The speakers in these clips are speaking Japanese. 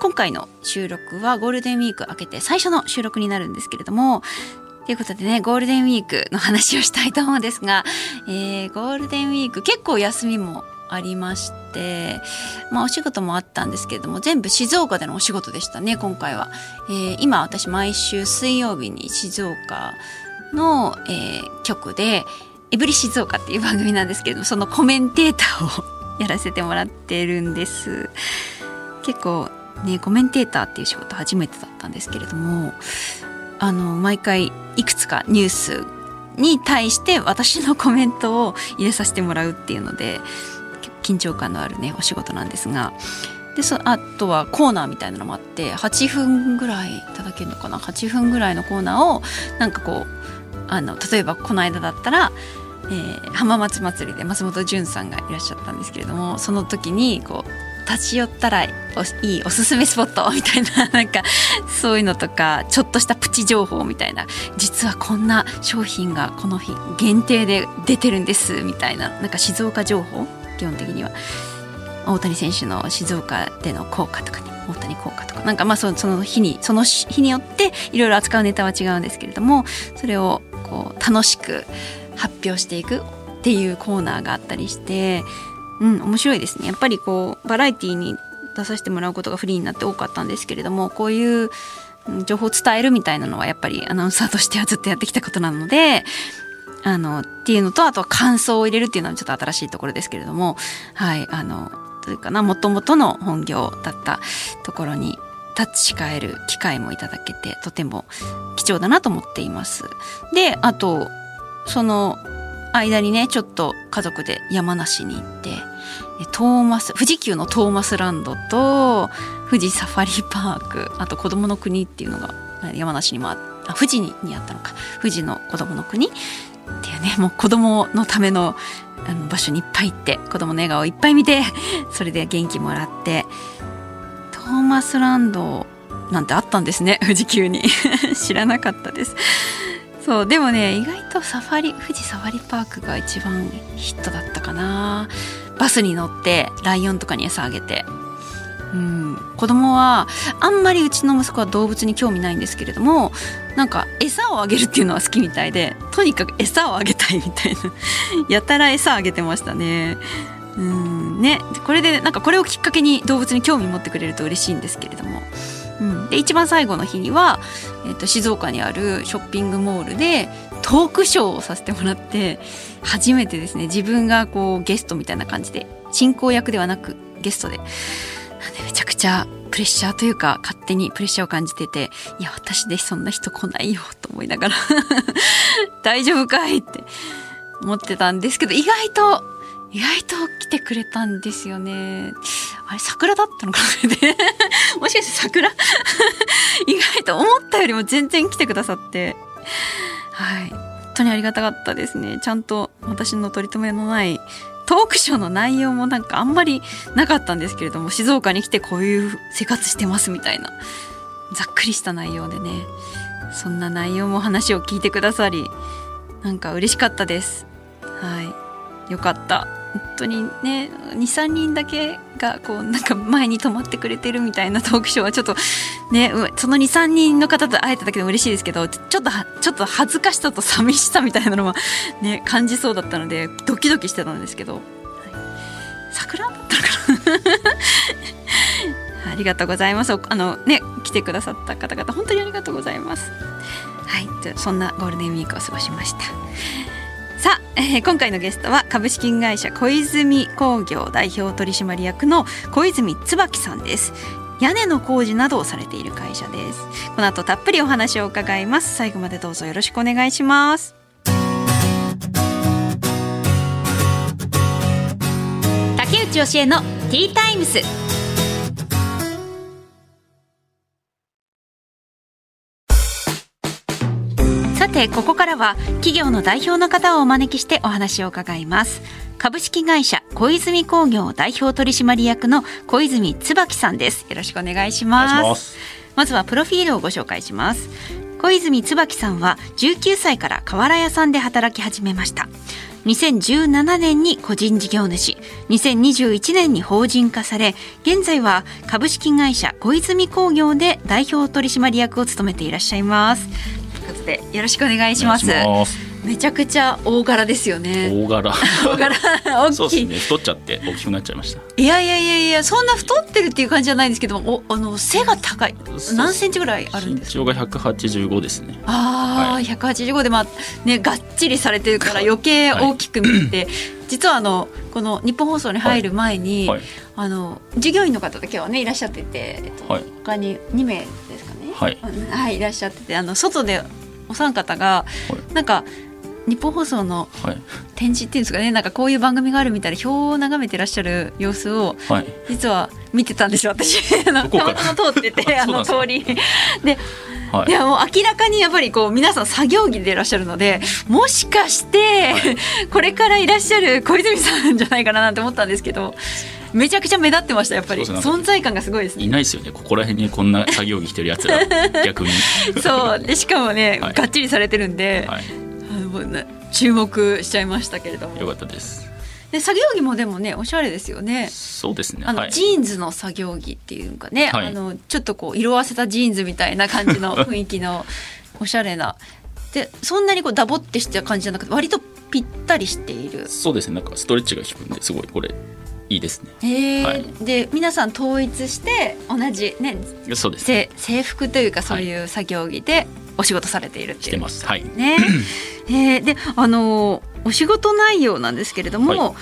今回の収録はゴールデンウィーク明けて最初の収録になるんですけれどもということでねゴールデンウィークの話をしたいと思うんですが、えーゴールデンウィーク結構休みもありまして、まあ、お仕事もあったんですけれども全部静岡でのお仕事でしたね今回は、えー今私毎週水曜日に静岡の、えー局で「エブリ静岡」っていう番組なんですけれどもそのコメンテーターを やらせてもらってるんです。結構ねコメンテーターっていう仕事初めてだったんですけれどもあの毎回いくつかニュースに対して私のコメントを入れさせてもらうっていうので緊張感のあるねお仕事なんですが。でそあとはコーナーみたいなのもあって8分ぐらいいただけるのかな？8分ぐらいのコーナーをなんかこうあの例えばこの間だったら、えー浜松祭りで松本潤さんがいらっしゃったんですけれどもその時にこう立ち寄ったらおいいおすすめスポットみたいななんかそういうのとかちょっとしたプチ情報みたいな実はこんな商品がこの日限定で出てるんですみたいななんか静岡情報基本的には大谷選手の静岡での効果とかね大谷効果とかなんかまあそその日にその日によっていろいろ扱うネタは違うんですけれどもそれをこう楽しく発表していくっていうコーナーがあったりしてうん面白いですねやっぱりこうバラエティーに出させてもらうことがフリーになって多かったんですけれどもこういう情報を伝えるみたいなのはやっぱりアナウンサーとしてはずっとやってきたことなのであのっていうのとあとは感想を入れるっていうのはちょっと新しいところですけれどもはいあのというかなもともとの本業だったところに立ち返る機会もいただけてとても貴重だなと思っています。であとその間にねちょっと家族で山梨に行ってトーマス富士急のトーマスランドと富士サファリパークあと子どもの国っていうのが山梨にもああ富士ににあったのか。富士の子どもの国っていうねもう子どものためのあの場所にいっぱい行って子どもの笑顔をいっぱい見て それで元気もらってトーマスランドなんてあったんですね 富士急に。知らなかったです。そうでもね意外とサファリ富士サファリパークが一番ヒットだったかな。バスに乗ってライオンとかに餌あげて。うん。子供はあんまりうちの息子は動物に興味ないんですけれどもなんか餌をあげるっていうのは好きみたいでとにかく餌をあげたいみたいな。やたら餌あげてましたね。うん。ね。これでなんかこれをきっかけに動物に興味持ってくれると嬉しいんですけれども、うん、で一番最後の日には、えっと静岡にあるショッピングモールでトークショーをさせてもらって初めてですね自分がこうゲストみたいな感じで進行役ではなくゲストで。なんでめちゃくちゃプレッシャーというか勝手にプレッシャーを感じてていや私でそんな人来ないよと思いながら 大丈夫かいって思ってたんですけど意外と意外と来てくれたんですよね。あれ桜だったのかなで。もしかして桜？意外と思ったよりも全然来てくださって。はい。本当にありがたかったですね。ちゃんと私の取り留めのないトークショーの内容もなんかあんまりなかったんですけれども静岡に来てこういう生活してますみたいな。ざっくりした内容でね。そんな内容も話を聞いてくださりなんか嬉しかったです。はい。よかった。本当にね23人だけがこうなんか前に泊まってくれてるみたいなトークショーはちょっとねその23人の方と会えただけでも嬉しいですけどちょちょっとちょっと恥ずかしさと寂しさみたいなのはね感じそうだったのでドキドキしてたんですけど、はい。桜だったのかな？ありがとうございます。あのね来てくださった方々本当にありがとうございます。はい。じゃそんなゴールデンウィークを過ごしました。さあ、えー今回のゲストは株式会社小泉工業代表取締役の小泉椿さんです。屋根の工事などをされている会社です。この後たっぷりお話を伺います。最後までどうぞよろしくお願いします。竹内義恵のティータイムス。てここからは企業の代表の方をお招きしてお話を伺います。株式会社小泉工業代表取締役の小泉椿さんです。よろしくお願いします。まずはプロフィールをご紹介します。小泉椿さんは19歳から瓦屋さんで働き始めました。2017年に個人事業主。2021年に法人化され現在は株式会社小泉工業で代表取締役を務めていらっしゃいますということでよろしくお願いします。めちゃくちゃ大柄ですよね。大柄。大柄。大そうきい、ですね。太っちゃって大きくなっちゃいました。いやいやいやいやそんな太ってるっていう感じじゃないんですけどもおあの背が高い。何センチぐらいあるんですか？身長が185ですね。ああ、はい。185でまあねがっちりされてるから余計大きく見えて、実はあのこの日本放送に入る前に、はい。あの従業員の方と今日はねいらっしゃってて、えっとはい。他に2名ですか？ねはい。うんはいいらっしゃっててあの外でお三方が、はい。なんか日本放送のはい。展示っていうんですかねなんかこういう番組があるみたいな表を眺めてらっしゃる様子をはい。実は見てたんですよ私。あのたまたま通ってて あの通り。ではい。いやもう明らかにやっぱりこう皆さん作業着でいらっしゃるのでもしかして、これからいらっしゃる小泉さんじゃないかななんて思ったんですけどめちゃくちゃ目立ってましたやっぱり。存在感がすごいですいね。ないですよね。ここら辺にこんな作業着着てるやつら逆に。そう。でしかもね、はい。がっちりされてるんで、はい。注目しちゃいましたけれども。よかったです。で作業着もでもねおしゃれですよね。そうですね。あの、はい。ジーンズの作業着っていうかね、はい。あのちょっとこう色あせたジーンズみたいな感じの 雰囲気のおしゃれな。でそんなにこうダボってした感じじゃなくて割とぴったりしている。そうですね。なんかストレッチが効くんですごいこれいいですね。へー。はい。で皆さん統一して同じねそうですせ制服というかそういう作業着でお仕事されているっていう。着てます。はい。ね。えー。であのお仕事内容なんですけれども、は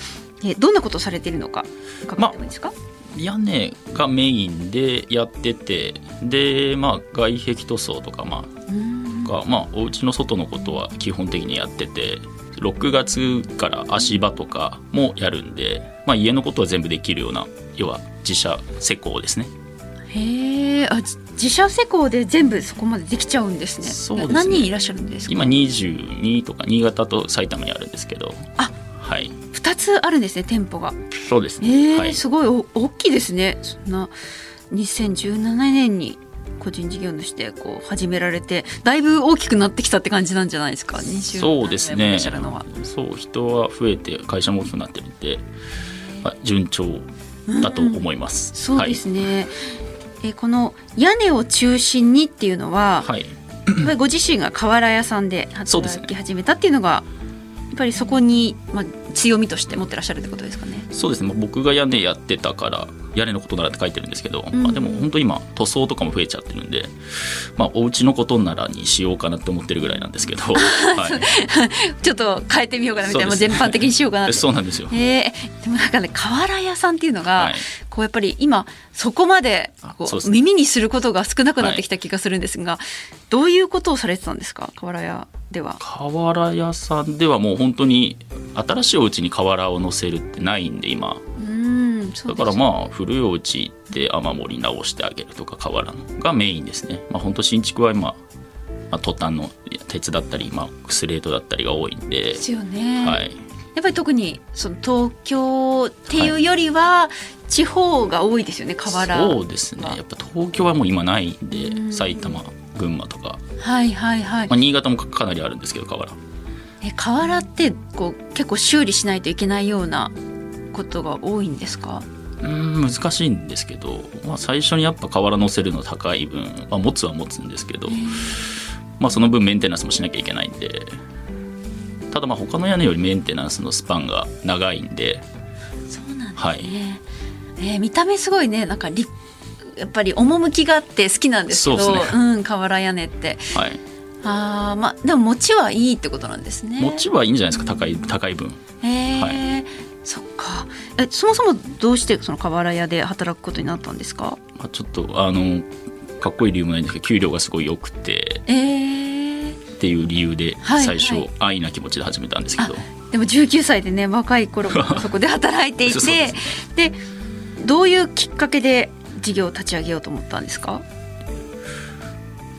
えどんなことをされているのか伺ってもいいですか、屋根がメインでやっててでまあ外壁塗装とかまあがまあお家の外のことは基本的にやってて6月から足場とかもやるんで、まあ、家のことは全部できるような要は自社施工ですねへえ、あ、じ自社施工で全部そこまでできちゃうんですね。そうですねな何人いらっしゃるんですか？今22とか新潟と埼玉にあるんですけどあはい二つあるんですね、店舗が。そうですえね、え、はい、すごいお大きいですね。そんな2017年に個人事業主でこう始められて、だいぶ大きくなってきたって感じなんじゃないですか？20そうですね。そう人は増えて会社も大きくなってるんで、まあ、順調だと思います、そうですね。えこの屋根を中心にっていうのは、はい、ご自身が瓦屋さんで働き始めたっていうのが、やっぱりそこに、まあ、強みとして持ってらっしゃるってことですかね。そうですね。まあ僕が屋根やってたから屋根のことならって書いてるんですけど、うん。まあ、でも本当今塗装とかも増えちゃってるんで、まあ、お家のことならにしようかなって思ってるぐらいなんですけど、はい、ちょっと変えてみようかなみたいな、もう全般的にしようかなって。そうなんですよ、えー、でもなんかね瓦屋さんっていうのが、はいこうやっぱり今そこまでこう耳にすることが少なくなってきた気がするんですが、どういうことをされてたんですか？瓦屋では。瓦屋さんではもう本当に新しいお家に瓦を乗せるってないんで今。うんだからまあ古いお家で雨漏り直してあげるとか瓦のがメインですね。まあ本当新築は今、まあ、トタンの鉄だったり、まあ、スレートだったりが多いんで。で、すよね。はい、やっぱり特にその東京っていうよりは地方が多いですよね瓦。そうですね。やっぱ東京はもう今ないんうん。で埼玉群馬とか、はいはいはい。まあ、。新潟もかなりあるんですけど瓦え瓦ってこう結構修理しないといけないようなことが多いんですか？うーん難しいんですけど、まあ、最初にやっぱ瓦乗せるの高い分、まあ、持つは持つんですけど、まあ、その分メンテナンスもしなきゃいけないんでただまあ他の屋根よりメンテナンスのスパンが長いんで。そうなんですね。はい。えー見た目すごいねなんかりやっぱり趣があって好きなんですけどそうですうん瓦屋根って。はい。あーまあでも持ちはいいってことなんですね。持ちはいいんじゃないですか高い高い分。へえ、はそっか。えそもそもどうしてその瓦屋で働くことになったんですか？まあ、ちょっとあのかっこいい理由もないんですけど給料がすごい良くて。えー、っていう理由ではい最初、はい。安易な気持ちで始めたんですけど。でも19歳でね若い頃から そこで働いていてでどういうきっかけで事業を立ち上げようと思ったんですか？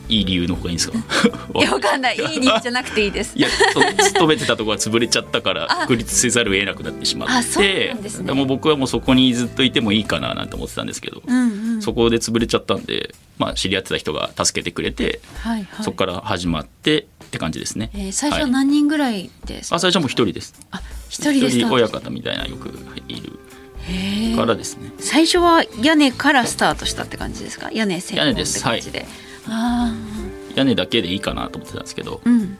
いい理由の方がいいんですか？いやわかんない。いい理由じゃなくていいです。いやそ勤めてたところが潰れちゃったからあ。独立せざるを得なくなってしまあそうってなんですね。も僕はもうそこにずっといてもいいかななんて思ってたんですけど、うんうんそこで潰れちゃったんで、まあ、知り合ってた人が助けてくれて、はいはい。そこから始まってって感じですね、えー最初はい。何人ぐらいですか、あ最初はもう一人です。あ一人で親方みたいなよくいるからですね。最初は屋根からスタートしたって感じですか？屋根専門って感じで、あ屋根だけでいいかなと思ってたんですけど、あうん。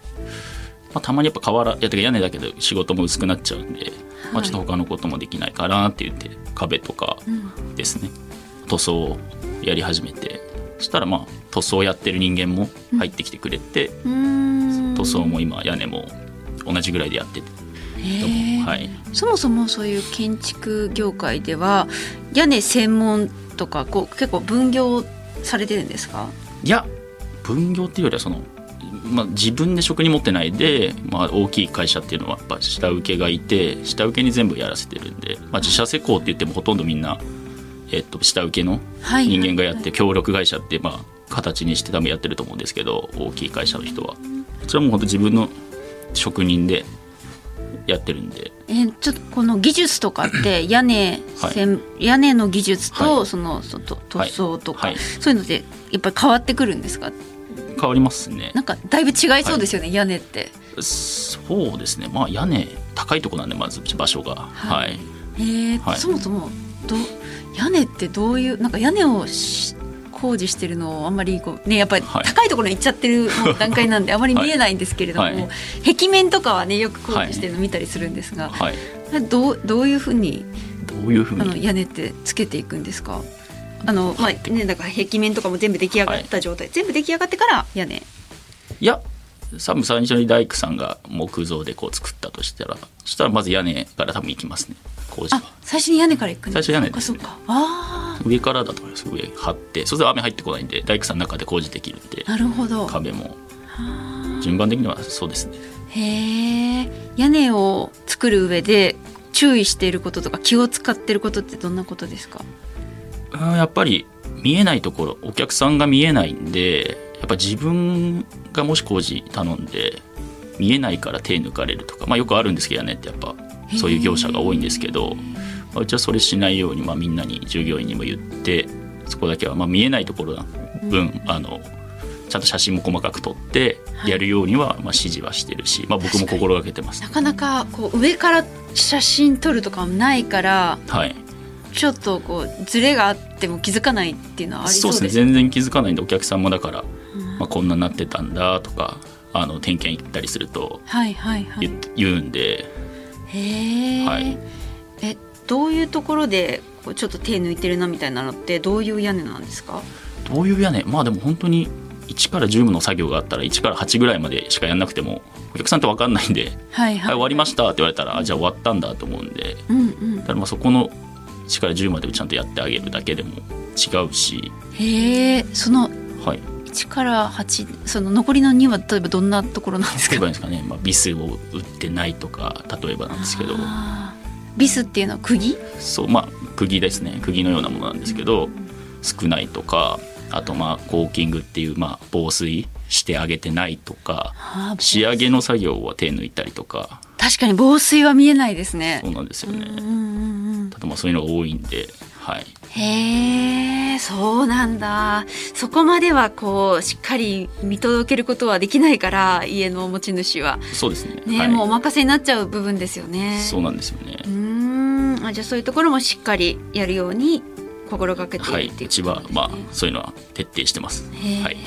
まあ、たまにやっぱ瓦屋根だけど仕事も薄くなっちゃうんで、まあ、ちょっと他のこともできないかなって言って壁とかうん。ですね塗装をやり始めてそしたらまあ塗装やってる人間も入ってきてくれて、うーん。塗装も今屋根も同じぐらいでやっててはい。そもそもそういう建築業界では屋根専門とかこう結構分業されてるんですか？いや分業っていうよりはその、まあ、自分で職に持ってないで、まあ、大きい会社っていうのはやっぱ下請けがいて下請けに全部やらせてるんで、まあ、自社施工って言ってもほとんどみんな、えっと、下請けのはい人間がやって協力会社ってまあ形にして多分やってると思うんですけど大きい会社の人は。こちらも本当自分の職人でやってるんで。えーちょっとこの技術とかって屋根専、屋根の技術と、はい。そのそと塗装とか、はい。そういうのでやっぱり変わってくるんですか？変わりますね。なんかだいぶ違いそうですよね、屋根って。そうですね。まあ屋根高いとこなんでまず場所が。ははい。い、えーはい。そもそもど屋根ってどういうなんか屋根をし工事してるのをあんまりこうねやっぱりはい。高いところに行っちゃってる段階なんであまり見えないんですけれども、はい。はい壁面とかはねよく工事してるの見たりするんですが、はい、どうどういうふうにどういうふうあのに屋根ってつけていくんですか？あのまあねだから壁面とかも全部出来上がった状態、全部出来上がってから屋根。いや多分最初に大工さんが木造でこう作ったとしたらそしたらまず屋根から多分行きますね。工事は。あ最初に屋根から行くんです最初屋根で。すそっか。そっかあ上からだと思います。上張って。そうすると雨入ってこないんで大工さんの中で工事できるんであなるほど。壁も。順番的にはそうですね。へえ屋根を作る上で注意していることとか気を使っていることってどんなことですか？うんやっぱり見えないところお客さんが見えないんでやっぱ自分がもし工事頼んで見えないから手抜かれるとか、まあ、よくあるんですけどねってやっぱそういう業者が多いんですけど、まあうちはそれしないように、まあ、みんなに従業員にも言ってそこだけは、まあ、見えないところの分、あのちゃんと写真も細かく撮ってやるようには、まあ、指示はしてるし、まあ、僕も心がけてます。な。かなかこう上から写真撮るとかもないからはい。ちょっとこうズレがあっても気づかないっていうのはありそうでですすね。全然気づかないんでお客さんもだから、うんまあ、こんなになってたんだとかあの点検行ったりするとはいはいはい。言,、言うんで。へえ、はい。えどういうところでこうちょっと手抜いてるなみたいなのってどういう屋根なんですか？どういう屋根？まあでも本当に1から10の作業があったら1から8ぐらいまでしかやんなくてもお客さんって分かんないんで「はいはい。終わりました」って言われたらあじゃあ終わったんだと思うんで。うんうん。だからまあそこの1から10までをちゃんとやってあげるだけでも違うし、へえそのはい、1から8その残りの2は例えばどんなところなんですか？例えばですかね、まあ、ビスを打ってないとか例えばなんですけど。ビスっていうのは釘？そうまあ釘ですね。釘のようなものなんですけど少ないとかあとまあコーキングっていうまあ防水してあげてないとか仕上げの作業は手抜いたりとか。確かに防水は見えないですね。そうなんですよね。うんうんうん。ただまあそういうのが多いんではい。へえそうなんだ。そこまではこうしっかり見届けることはできないから家の持ち主は。そうですね。ね、はい、もうお任せになっちゃう部分ですよね。そうなんですよね。うーん。あじゃあそういうところもしっかりやるように心がけていはいるってい。ううちはまあそういうのは徹底してます。はい。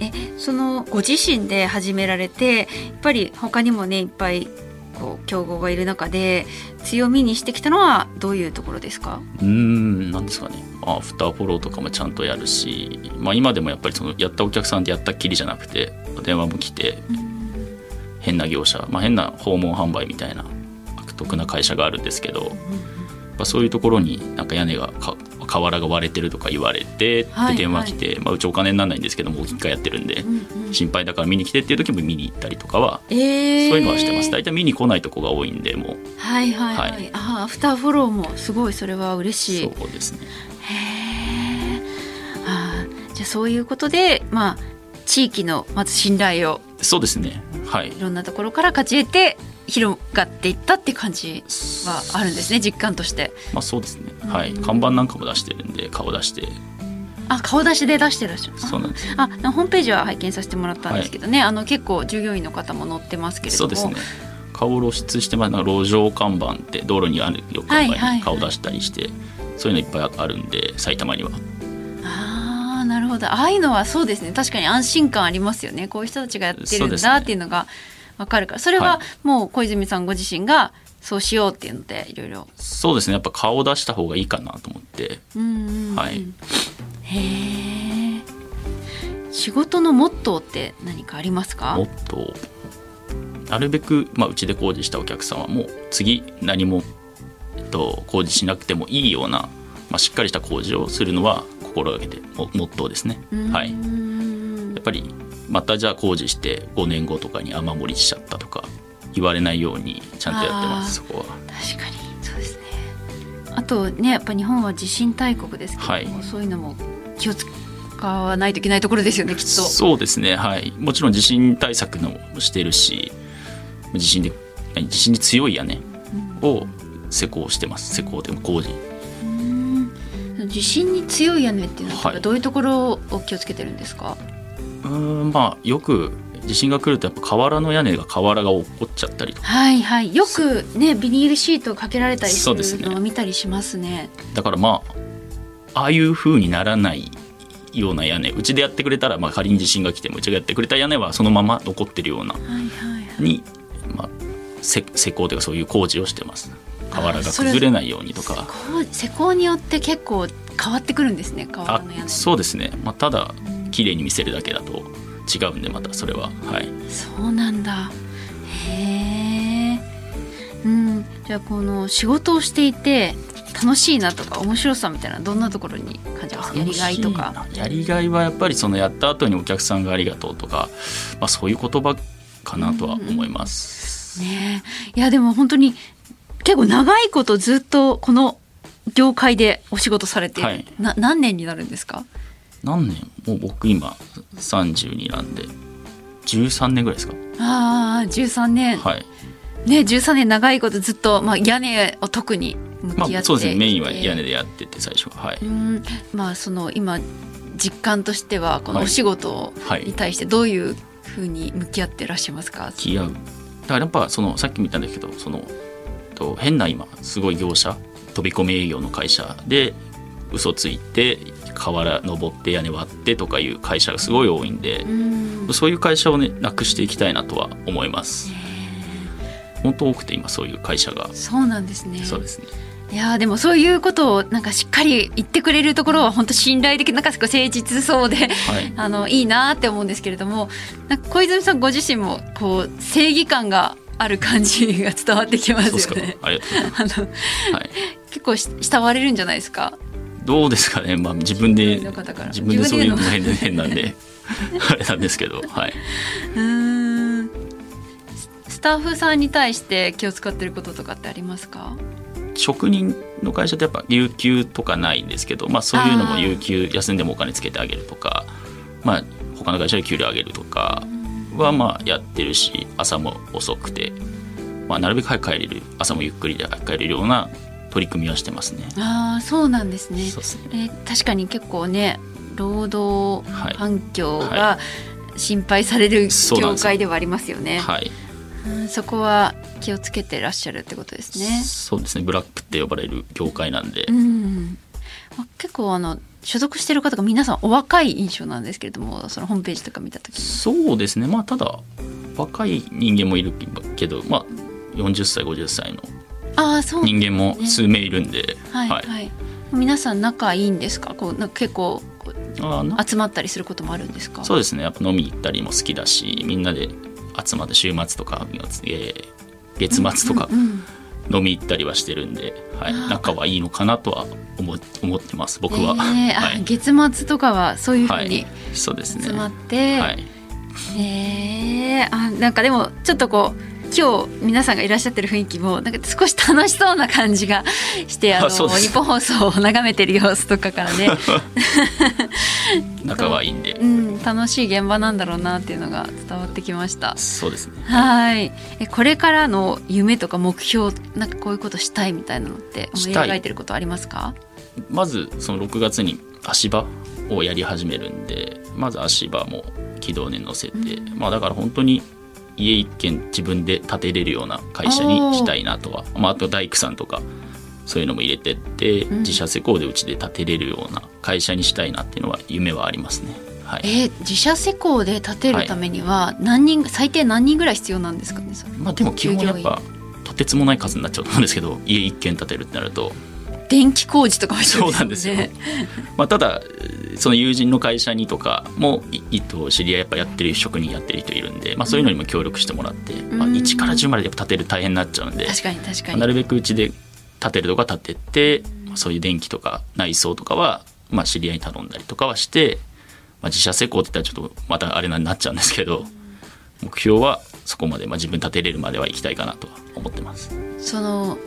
えそのご自身で始められてやっぱり他にもねいっぱいこう競合がいる中で強みにしてきたのはどういうところですか？うーんなんですかね。アフターフォローとかもちゃんとやるし、まあ、今でもやっぱりそのやったお客さんってやったっきりじゃなくて電話も来て変な業者、まあ、変な訪問販売みたいな悪徳な会社があるんですけど、やっぱそういうところになんか屋根がか瓦が割れてるとか言われてではい電話来て、まあ、うちお金にならないんですけどもう一回やってるん。で心配だから見に来てっていう時も見に行ったりとかはえー、そういうのはしてます。大体見に来ないとこが多いんでもう。はいはいはい、はい。あーアフターフォローもすごいそれは嬉しい。そうですね。へえあー。じゃあそういうことでまあ地域のまず信頼を。そうですね。はい。いろんなところから勝ち得て広がっていったって感じはあるんですね実感として。まあそうですね。はい。看板なんかも出してるんで顔出して。あ顔出しで出してらっしゃるそうなんですあホームページは拝見させてもらったんですけどね、あの結構従業員の方も載ってますけれども。そうですね。顔露出してます路上看板って道路にあるよい。はいはい板に顔出したりして、そういうのいっぱいあるんで埼玉には。ああなるほど。ああいうのはそうですね。確かに安心感ありますよね。こういう人たちがやってるんだっていうのが分かるから。それははもう小泉さんご自身がそうしようっていうのでいろいろ。そうですね。やっぱ顔を出した方がいいかなと思って。うんうんうん。はい。へえ仕事のモットーって何かありますか？もっとなるべく、まあ、うちで工事したお客さんはもう次何も、えっと、工事しなくてもいいような、まあ、しっかりした工事をするのは心がけてモモットーですね。はい、い。やっぱりまたじゃあ工事して5年後とかに雨漏りしちゃったとか言われないようにちゃんとやってますあそこは。確かに。そうですね。あとねやっぱ日本は地震大国ですけども、はい。そういうのも気を使わないといけないところですよねきっと。そうですねはい。もちろん地震対策のもしてるし地震で何地震に強い屋根を施工してます。施工でも工事。うん。地震に強い屋根っていうのははい。どういうところを気をつけてるんですか、うーんまあよく地震が来るとやっぱ瓦の屋根が瓦が落っこっちゃったりとか。はいはい。よくねビニールシートかけられたりすそうですね。るのを見たりしますね。だからまあああいう風にならないような屋根うちでやってくれたら、まあ、仮に地震が来てもうちがやってくれた屋根はそのまま残ってるようなはいはいはい。に、まあ、せ施工というかそういう工事をしてます。瓦が崩れないようにとか。施工によって結構変わってくるんですね瓦あの屋根。そうですね、まあ、ただ綺麗に見せるだけだと違うんでまたそれは。はい。そうなんだ。へえうん。じゃあこの仕事をしていて楽しいなとか面白さみたいなどんなところに感じますか？やりがいとか。やりがいはやっぱりそのやった後にお客さんがありがとうとか、まあ、そういう言葉かなとは思います、ねえ。いやでも本当に結構長いことずっとこの業界でお仕事されてはい。な何年になるんですか？何年？もう僕今32なんで。13年ぐらいですか？ああ13年、はい。ね13年長いことずっと、まあ、屋根を特に向き合って、まあそうですね。メインは屋根でやってて最初は。はい。うん。まあその今実感としてはこのはい。お仕事はい。に対してどういうふうに向き合ってらっしゃいますか、向き合う。だからやっぱそのさっきも言ったんですけどそのと変な今すごい業者飛び込み営業の会社で嘘ついて瓦登って屋根割ってとかいう会社がすごい多いんでうん。そういう会社をねなくしていきたいなとは思います。本当多くて今そういう会社が。そうなんですね。そうですね。いやーでもそういうことをなんかしっかり言ってくれるところは本当信頼できなんか誠実そうではい。あのいいなって思うんですけれども小泉さんご自身もこう正義感がある感じが伝わってきますよね。ありがとうございま あのす、はい、結構し慕われるんじゃないですか？どうですかね。まあ自分で自分でそういうの自変なんで。あれなんですけど。はい。うーん。ススタッフさんに対して気を使ってることとかってありますか？職人の会社ってやっぱ有給とかないんですけど、まあ、そういうのも有給休んでもお金つけてあげるとか、まあ、他の会社で給料上げるとかはまあやってるし朝も遅くて、まあ、なるべく早く帰れる朝もゆっくりで帰れるような取り組みはしてますね。ああそうなんですね。そね。えー確かに結構ね労働はい環境はが心配される業界ではありますよね。はい、うんそこは気をつけてらっしゃるってことですね。そうですね。ブラックって呼ばれる業界なんで、うん、まあ結構あの所属してる方が皆さんお若い印象なんですけれどもそのホームページとか見た時に。そうですね。まあただ若い人間もいるけど、まあ、40歳50歳のああそう人間も数名いるんで、はいはい、皆さん仲いいんですか？こうな結構集まったりすることもあるんですか？そうですね。やっぱ飲み行ったりも好きだしみんなで集まって週末とか、えー月末とか飲み行ったりはしてるんで、はい。仲はいいのかなとは思思ってます僕は、えーあはい、月末とかはそういうふうにはい、そうですね。集まって、はい、えーあなんかでもちょっとこう今日皆さんがいらっしゃってる雰囲気もなんか少し楽しそうな感じがしてあの日本放送を眺めてる様子とかからね。仲はいいんで、うん、楽しい現場なんだろうなっていうのが伝わってきました。そうですね。はい。えこれからの夢とか目標なんかこういうことしたいみたいなのって思い描いてることありますか？まずその6月に足場をやり始めるんでまず足場も軌道に乗せて、うん、まあだから本当に家一軒自分で建てれるような会社にしたいなとは。まあ、あと大工さんとかそういうのも入れてって、うん、自社施工でうちで建てれるような会社にしたいなっていうのは夢はありますね。はい、えー、自社施工で建てるためには何人、はい、最低何人ぐらい必要なんですかねまあでも基本やっぱとてつもない数になっちゃうと思うんですけど家一軒建てるってなると電気工事とかもそうなんですよ、まあ、ただその友人の会社にとかもいと知り合いやっぱやってる職人やってる人いるんで、まあ、そういうのにも協力してもらって、うん、まあ、1から10までやっぱ建てる大変になっちゃうんで確かに確かに。なるべくうちで建てるとか建てて、うん、そういう電気とか内装とかは、まあ、知り合いに頼んだりとかはして、まあ、自社施工って言ったらちょっとまたあれになっちゃうんですけど、目標はそこまで、まあ、自分建てれるまでは行きたいかなとは思ってます。その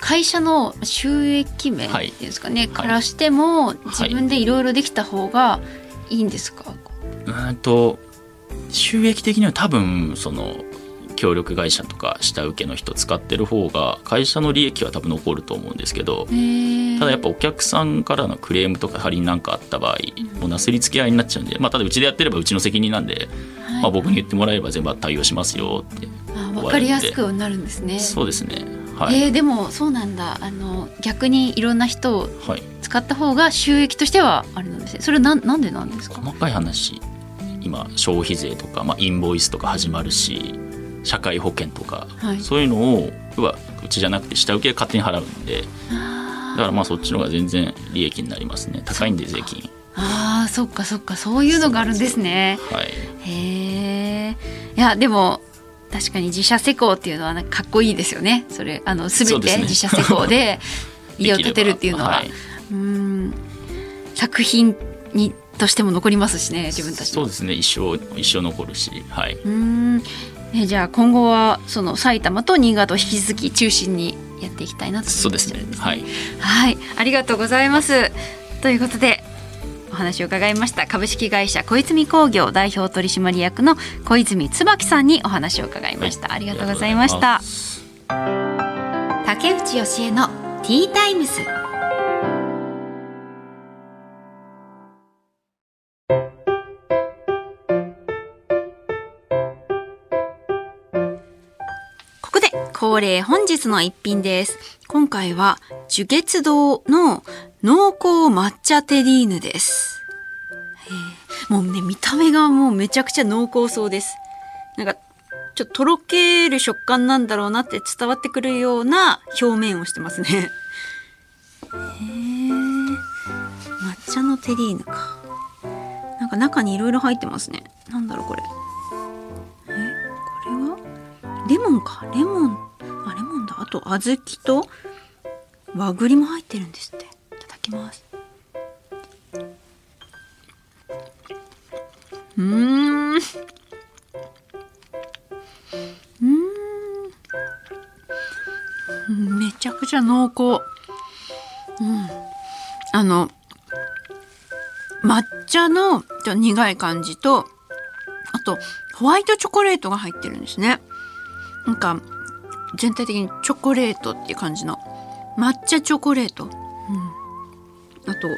会社の収益面ってい。うんですかね、はい、からしても自分でいろいろできた方がいいんですか、はい、と収益的には多分その協力会社とか下請けの人使ってる方が会社の利益は多分残ると思うんですけどただやっぱお客さんからのクレームとか仮に何かあった場合、もうなすりつけ合いになっちゃうんで、まあ、ただうちでやってればうちの責任なんで、はい、まあ、僕に言ってもらえば全部対応しますよって分かりやすくなるんですね。そうですねはい、えー、でもそうなんだ。あの逆にいろんな人を使った方が収益としてはあれなんですね。それななんでなんですか？細かい話。今消費税とか、まあ、インボイスとか始まるし社会保険とか、はい、そういうのをはうちじゃなくて下請けが勝手に払うんでだからまあそっちの方が全然利益になりますね。高いんで税金。ああそっかそっか。そういうのがあるんですね。はい。へえいやでも確かに自社施工っていうのはなんかかっこいいですよね。それあの全て自社施工で 家を建てるっていうのは。はい、うん。作品にとしても残りますしね自分たちそうですね。一生一生残るし。はい。うん。えじゃあ今後はその埼玉と新潟を引き続き中心にやっていきたいなと思ってるんですね。はい、はい、ありがとうございます。ということでお話を伺いました。株式会社小泉工業代表取締役の小泉椿さんにお話を伺いました、はい、ありがとうございました。竹内義恵のティータイムズここで恒例本日の一品です。今回は樹月堂の濃厚抹茶テリーヌです。もうね、見た目がもうめちゃくちゃ濃厚そうです。なんか、ちょっととろける食感なんだろうなって伝わってくるような表面をしてますね。へ抹茶のテリーヌか。なんか中にいろいろ入ってますね。なんだろうこれ。え、これは？レモンか。レモン。あ、レモンだ。あと、小豆と和栗も入ってるんですって。きますうん。うん。めちゃくちゃ濃厚。うん。あの抹茶の苦い感じとあとホワイトチョコレートが入ってるんですね。なんか全体的にチョコレートっていう感じの。抹茶チョコレート、うん、あと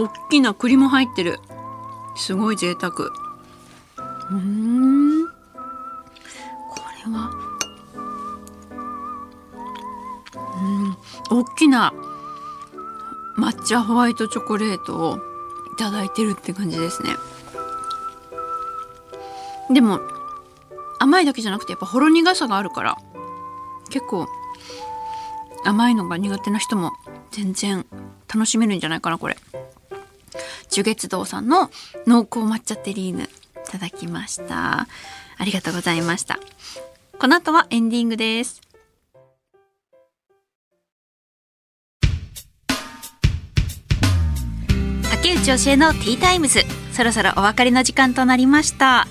大きな栗も入ってる。すごい贅沢。うん。これはうん大きな抹茶ホワイトチョコレートをいただいてるって感じですね。でも甘いだけじゃなくてやっぱほろ苦さがあるから結構甘いのが苦手な人も全然楽しめるんじゃないかなこれ。樹月堂さんの濃厚抹茶テリーヌ。いただきました。ありがとうございました。この後はエンディングです。竹内教えのティータイムズ。そろそろお別れの時間となりました、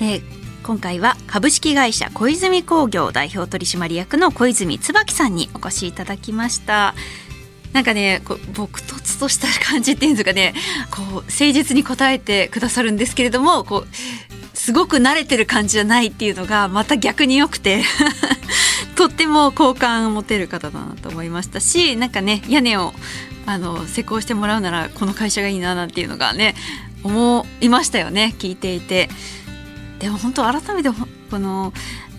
えー今回は株式会社小泉工業代表取締役の小泉椿さんにお越しいただきました。なんかねこう朴突とした感じっていうんですかねこう誠実に答えてくださるんですけれどもこうすごく慣れてる感じじゃないっていうのがまた逆に良くて とっても好感を持てる方だなと思いましたしなんかね屋根をあの施工してもらうならこの会社がいいななんていうのがね思いましたよね聞いていて。でも本当改めてこの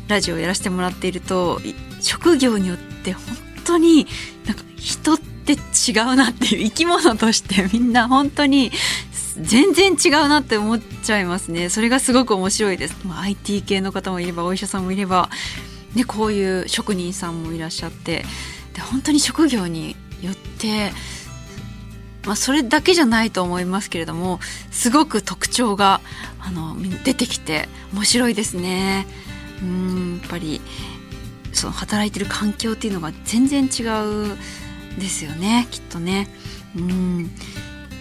ラジオをやらせてもらっていると職業によって本当になんか人って違うなっていう生き物としてみんな本当に全然違うなって思っちゃいますねそれがすごく面白いです、まあ、IT 系の方もいればお医者さんもいれば、ね、こういう職人さんもいらっしゃってで本当に職業によってまあ、それだけじゃないと思いますけれどもすごく特徴があの出てきて面白いですね。うんやっぱりその働いてる環境っていうのが全然違うですよねきっとね。うん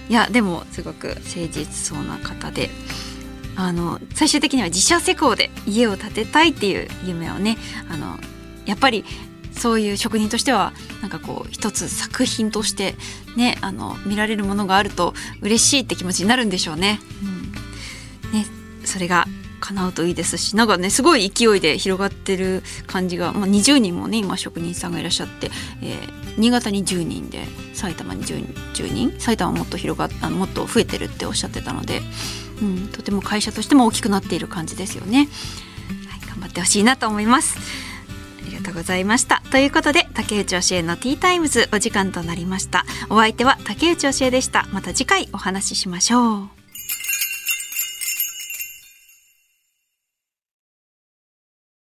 いやでもすごく誠実そうな方であの最終的には自社施工で家を建てたいっていう夢をねあのやっぱりそういう職人としてはなんかこう一つ作品としてねあの見られるものがあると嬉しいって気持ちになるんでしょうね。うん、ねそれが叶うといいですしなんかねすごい勢いで広がってる感じが、まあ、20人もね今職人さんがいらっしゃって、えー、新潟に10人で埼玉に 10, 10人埼玉もっと広があのもっと増えてるっておっしゃってたので、うん、とても会社としても大きくなっている感じですよね。はい、頑張ってほしいなと思います。ありがとうございましたということで竹内教えのティータイムズお時間となりましたお相手は竹内教えでしたまた次回お話ししましょう